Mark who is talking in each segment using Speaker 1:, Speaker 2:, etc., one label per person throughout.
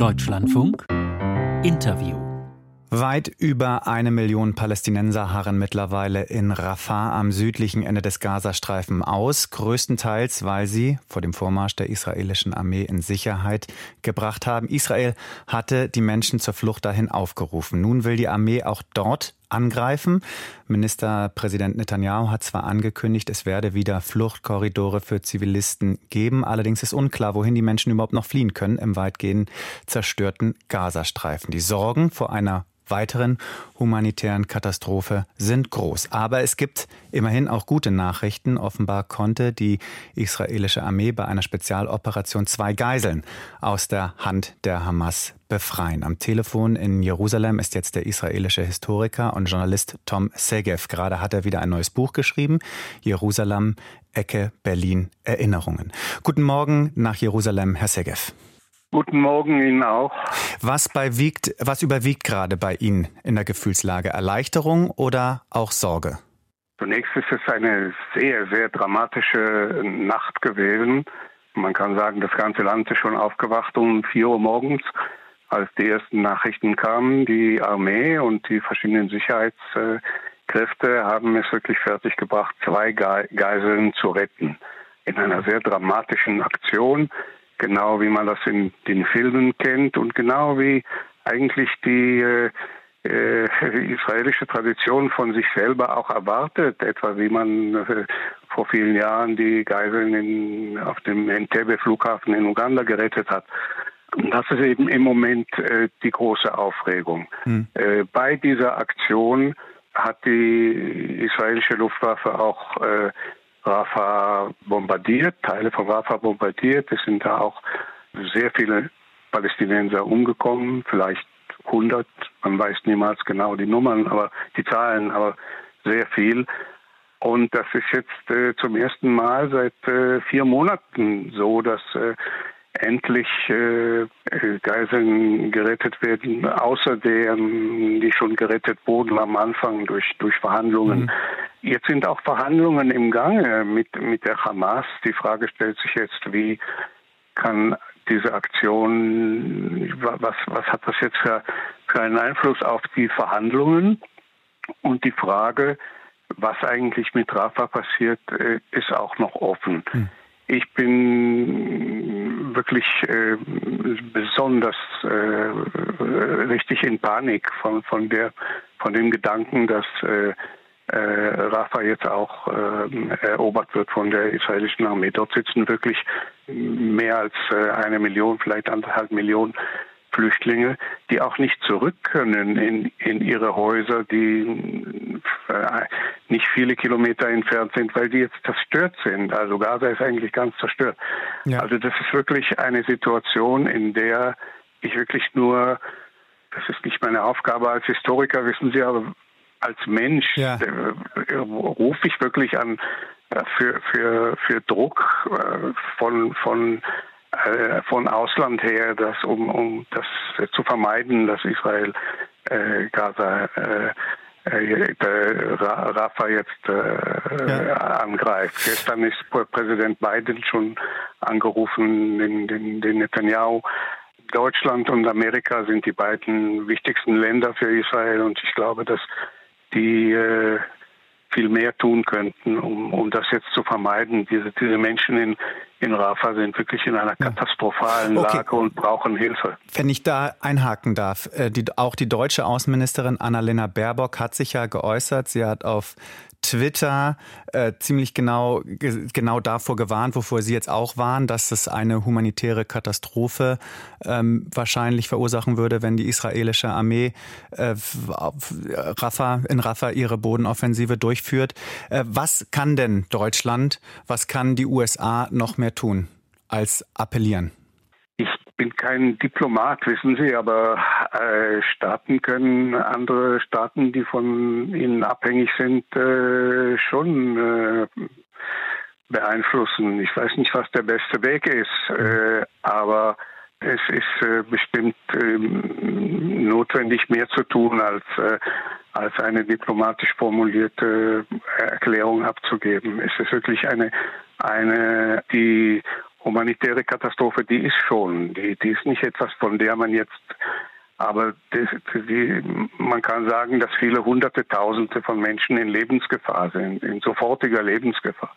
Speaker 1: Deutschlandfunk Interview
Speaker 2: Weit über eine Million Palästinenser harren mittlerweile in Rafah am südlichen Ende des Gazastreifen aus, größtenteils weil sie vor dem Vormarsch der israelischen Armee in Sicherheit gebracht haben. Israel hatte die Menschen zur Flucht dahin aufgerufen. Nun will die Armee auch dort angreifen. Ministerpräsident Netanyahu hat zwar angekündigt, es werde wieder Fluchtkorridore für Zivilisten geben, allerdings ist unklar, wohin die Menschen überhaupt noch fliehen können im weitgehend zerstörten Gazastreifen. Die Sorgen vor einer weiteren humanitären Katastrophe sind groß. Aber es gibt immerhin auch gute Nachrichten. Offenbar konnte die israelische Armee bei einer Spezialoperation zwei Geiseln aus der Hand der Hamas befreien. Am Telefon in Jerusalem ist jetzt der israelische Historiker und Journalist Tom Segev. Gerade hat er wieder ein neues Buch geschrieben. Jerusalem, Ecke, Berlin, Erinnerungen. Guten Morgen nach Jerusalem, Herr Segev.
Speaker 3: Guten Morgen Ihnen auch.
Speaker 2: Was, wiegt, was überwiegt gerade bei Ihnen in der Gefühlslage? Erleichterung oder auch Sorge?
Speaker 3: Zunächst ist es eine sehr, sehr dramatische Nacht gewesen. Man kann sagen, das ganze Land ist schon aufgewacht um 4 Uhr morgens, als die ersten Nachrichten kamen. Die Armee und die verschiedenen Sicherheitskräfte haben es wirklich fertiggebracht, zwei Geiseln zu retten. In einer sehr dramatischen Aktion genau wie man das in den Filmen kennt und genau wie eigentlich die äh, äh, israelische Tradition von sich selber auch erwartet, etwa wie man äh, vor vielen Jahren die Geiseln in, auf dem Entebbe-Flughafen in Uganda gerettet hat. Das ist eben im Moment äh, die große Aufregung. Hm. Äh, bei dieser Aktion hat die israelische Luftwaffe auch äh, Rafah bombardiert, Teile von Rafah bombardiert. Es sind da auch sehr viele Palästinenser umgekommen, vielleicht 100, man weiß niemals genau die Nummern, aber die Zahlen, aber sehr viel. Und das ist jetzt äh, zum ersten Mal seit äh, vier Monaten so, dass äh, endlich äh, Geiseln gerettet werden, außer deren, die schon gerettet wurden am Anfang durch, durch Verhandlungen. Mhm. Jetzt sind auch Verhandlungen im Gange mit, mit der Hamas. Die Frage stellt sich jetzt, wie kann diese Aktion, was, was hat das jetzt für, für einen Einfluss auf die Verhandlungen? Und die Frage, was eigentlich mit Rafa passiert, äh, ist auch noch offen. Hm. Ich bin wirklich äh, besonders äh, richtig in Panik von, von, der, von dem Gedanken, dass äh, äh, Rafah jetzt auch äh, erobert wird von der israelischen Armee. Dort sitzen wirklich mehr als äh, eine Million, vielleicht anderthalb Millionen Flüchtlinge, die auch nicht zurück können in, in ihre Häuser, die äh, nicht viele Kilometer entfernt sind, weil die jetzt zerstört sind. Also Gaza ist eigentlich ganz zerstört. Ja. Also das ist wirklich eine Situation, in der ich wirklich nur, das ist nicht meine Aufgabe als Historiker, wissen Sie, aber als Mensch ja. äh, rufe ich wirklich an äh, für, für, für Druck äh, von, von, äh, von Ausland her, dass, um, um das zu vermeiden, dass Israel Gaza Rafa jetzt äh, ja. angreift. Gestern ist Präsident Biden schon angerufen, den, den, den Netanyahu. Deutschland und Amerika sind die beiden wichtigsten Länder für Israel und ich glaube, dass die äh, viel mehr tun könnten, um, um das jetzt zu vermeiden. Diese, diese Menschen in, in Rafah sind wirklich in einer katastrophalen okay. Lage und brauchen Hilfe.
Speaker 2: Wenn ich da einhaken darf, äh, die, auch die deutsche Außenministerin Annalena Baerbock hat sich ja geäußert. Sie hat auf Twitter äh, ziemlich genau, genau davor gewarnt, wovor Sie jetzt auch waren, dass es eine humanitäre Katastrophe ähm, wahrscheinlich verursachen würde, wenn die israelische Armee äh, Rafah, in Rafah ihre Bodenoffensive durchführt. Äh, was kann denn Deutschland, was kann die USA noch mehr tun als appellieren?
Speaker 3: bin kein Diplomat, wissen Sie, aber äh, Staaten können andere Staaten, die von ihnen abhängig sind, äh, schon äh, beeinflussen. Ich weiß nicht, was der beste Weg ist, äh, aber es ist äh, bestimmt ähm, notwendig, mehr zu tun, als, äh, als eine diplomatisch formulierte Erklärung abzugeben. Es ist wirklich eine, eine die humanitäre Katastrophe, die ist schon, die, die ist nicht etwas, von der man jetzt aber das, die, man kann sagen, dass viele Hunderte, Tausende von Menschen in Lebensgefahr sind, in sofortiger Lebensgefahr.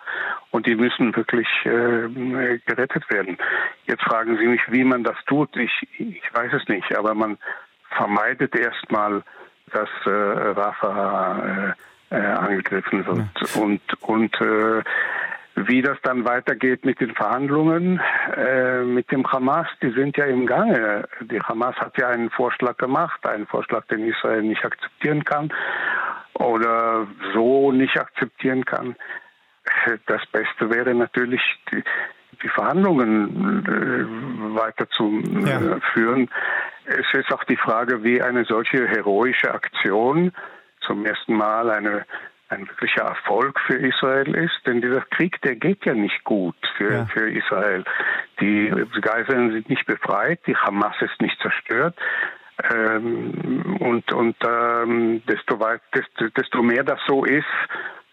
Speaker 3: Und die müssen wirklich äh, gerettet werden. Jetzt fragen Sie mich, wie man das tut. Ich, ich weiß es nicht, aber man vermeidet erstmal, dass äh, Rafah äh, äh, angegriffen wird. Ja. Und, und äh, wie das dann weitergeht mit den Verhandlungen äh, mit dem Hamas, die sind ja im Gange. Die Hamas hat ja einen Vorschlag gemacht, einen Vorschlag, den Israel nicht akzeptieren kann oder so nicht akzeptieren kann. Das Beste wäre natürlich, die, die Verhandlungen äh, weiter zu äh, ja. führen. Es ist auch die Frage, wie eine solche heroische Aktion zum ersten Mal eine ein wirklicher Erfolg für Israel ist, denn dieser Krieg, der geht ja nicht gut für, ja. für Israel. Die Geiseln sind nicht befreit, die Hamas ist nicht zerstört. Ähm, und und ähm, desto, weit, desto, desto mehr das so ist,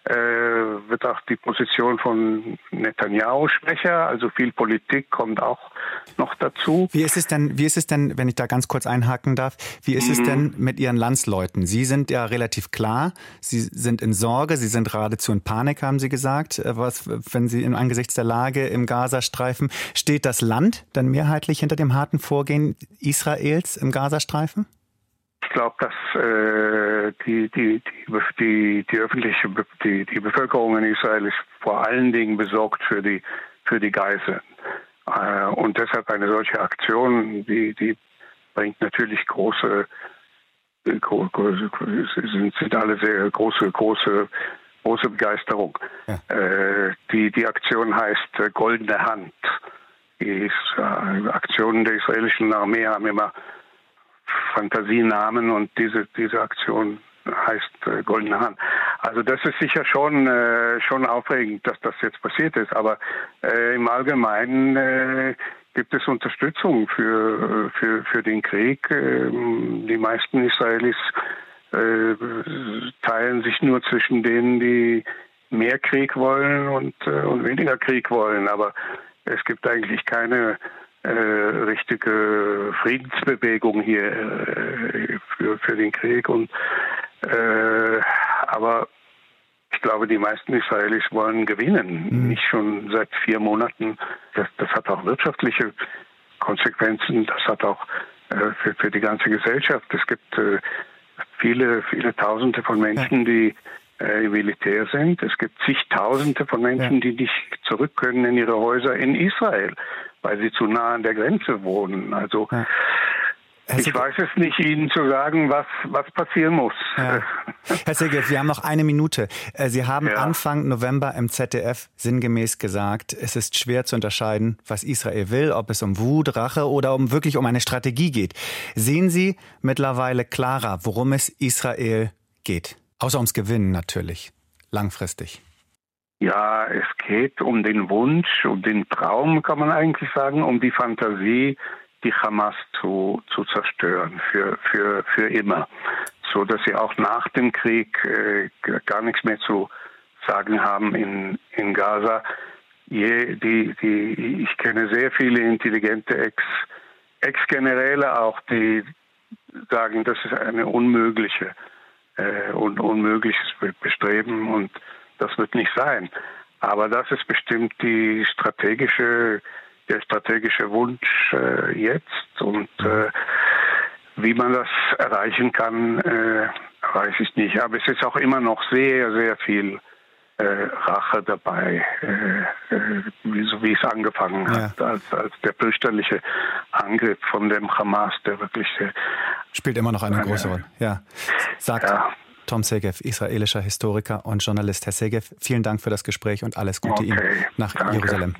Speaker 3: wird auch die Position von Netanyahu schwächer. Also viel Politik kommt auch noch dazu.
Speaker 2: Wie ist es denn, wie ist es denn, wenn ich da ganz kurz einhaken darf, wie ist mhm. es denn mit Ihren Landsleuten? Sie sind ja relativ klar, Sie sind in Sorge, Sie sind geradezu in Panik, haben Sie gesagt. Äh, was, wenn Sie im angesichts der Lage im Gazastreifen, steht das Land dann mehrheitlich hinter dem harten Vorgehen Israels im Gazastreifen?
Speaker 3: Ich glaube, dass äh, die, die, die, die, öffentliche die, die Bevölkerung in Israel ist vor allen Dingen besorgt für die, für die Geiseln. Äh, und deshalb eine solche Aktion, die, die bringt natürlich große, große sind, sind alle sehr große, große, große Begeisterung. Ja. Äh, die, die Aktion heißt äh, Goldene Hand. Die ist, äh, Aktionen der israelischen Armee haben immer Fantasienamen und diese, diese Aktion heißt äh, Goldene Hand. Also das ist sicher schon, äh, schon aufregend, dass das jetzt passiert ist, aber äh, im Allgemeinen äh, gibt es Unterstützung für, für, für den Krieg. Ähm, die meisten Israelis äh, teilen sich nur zwischen denen, die mehr Krieg wollen und, äh, und weniger Krieg wollen, aber es gibt eigentlich keine richtige Friedensbewegung hier äh, für, für den Krieg. Und äh, aber ich glaube, die meisten Israelis wollen gewinnen. Mhm. Nicht schon seit vier Monaten. Das, das hat auch wirtschaftliche Konsequenzen. Das hat auch äh, für, für die ganze Gesellschaft. Es gibt äh, viele, viele Tausende von Menschen, die äh, im Militär sind. Es gibt zigtausende von Menschen, ja. die nicht zurück können in ihre Häuser in Israel weil sie zu nah an der Grenze wohnen. Also ja. Ich weiß es nicht, Ihnen zu sagen, was, was passieren muss. Ja.
Speaker 2: Herr Segev, wir haben noch eine Minute. Äh, sie haben ja. Anfang November im ZDF sinngemäß gesagt, es ist schwer zu unterscheiden, was Israel will, ob es um Wut, Rache oder um wirklich um eine Strategie geht. Sehen Sie mittlerweile klarer, worum es Israel geht? Außer ums Gewinnen natürlich, langfristig.
Speaker 3: Ja, es geht um den Wunsch, um den Traum, kann man eigentlich sagen, um die Fantasie, die Hamas zu, zu zerstören für, für, für immer. So dass sie auch nach dem Krieg äh, gar nichts mehr zu sagen haben in, in Gaza. Je, die, die, ich kenne sehr viele intelligente Ex, Ex-Generäle auch, die sagen, das ist eine unmögliche äh, und unmögliches Bestreben und wird nicht sein. Aber das ist bestimmt die strategische, der strategische Wunsch äh, jetzt und äh, wie man das erreichen kann, äh, weiß ich nicht. Aber es ist auch immer noch sehr, sehr viel äh, Rache dabei, äh, äh, wie, so wie es angefangen hat, ja. als, als der fürchterliche Angriff von dem Hamas, der wirklich
Speaker 2: spielt immer noch eine, eine große Rolle. Ja, sagt ja. Tom Segev, israelischer Historiker und Journalist. Herr Segev, vielen Dank für das Gespräch und alles Gute okay, Ihnen nach danke. Jerusalem.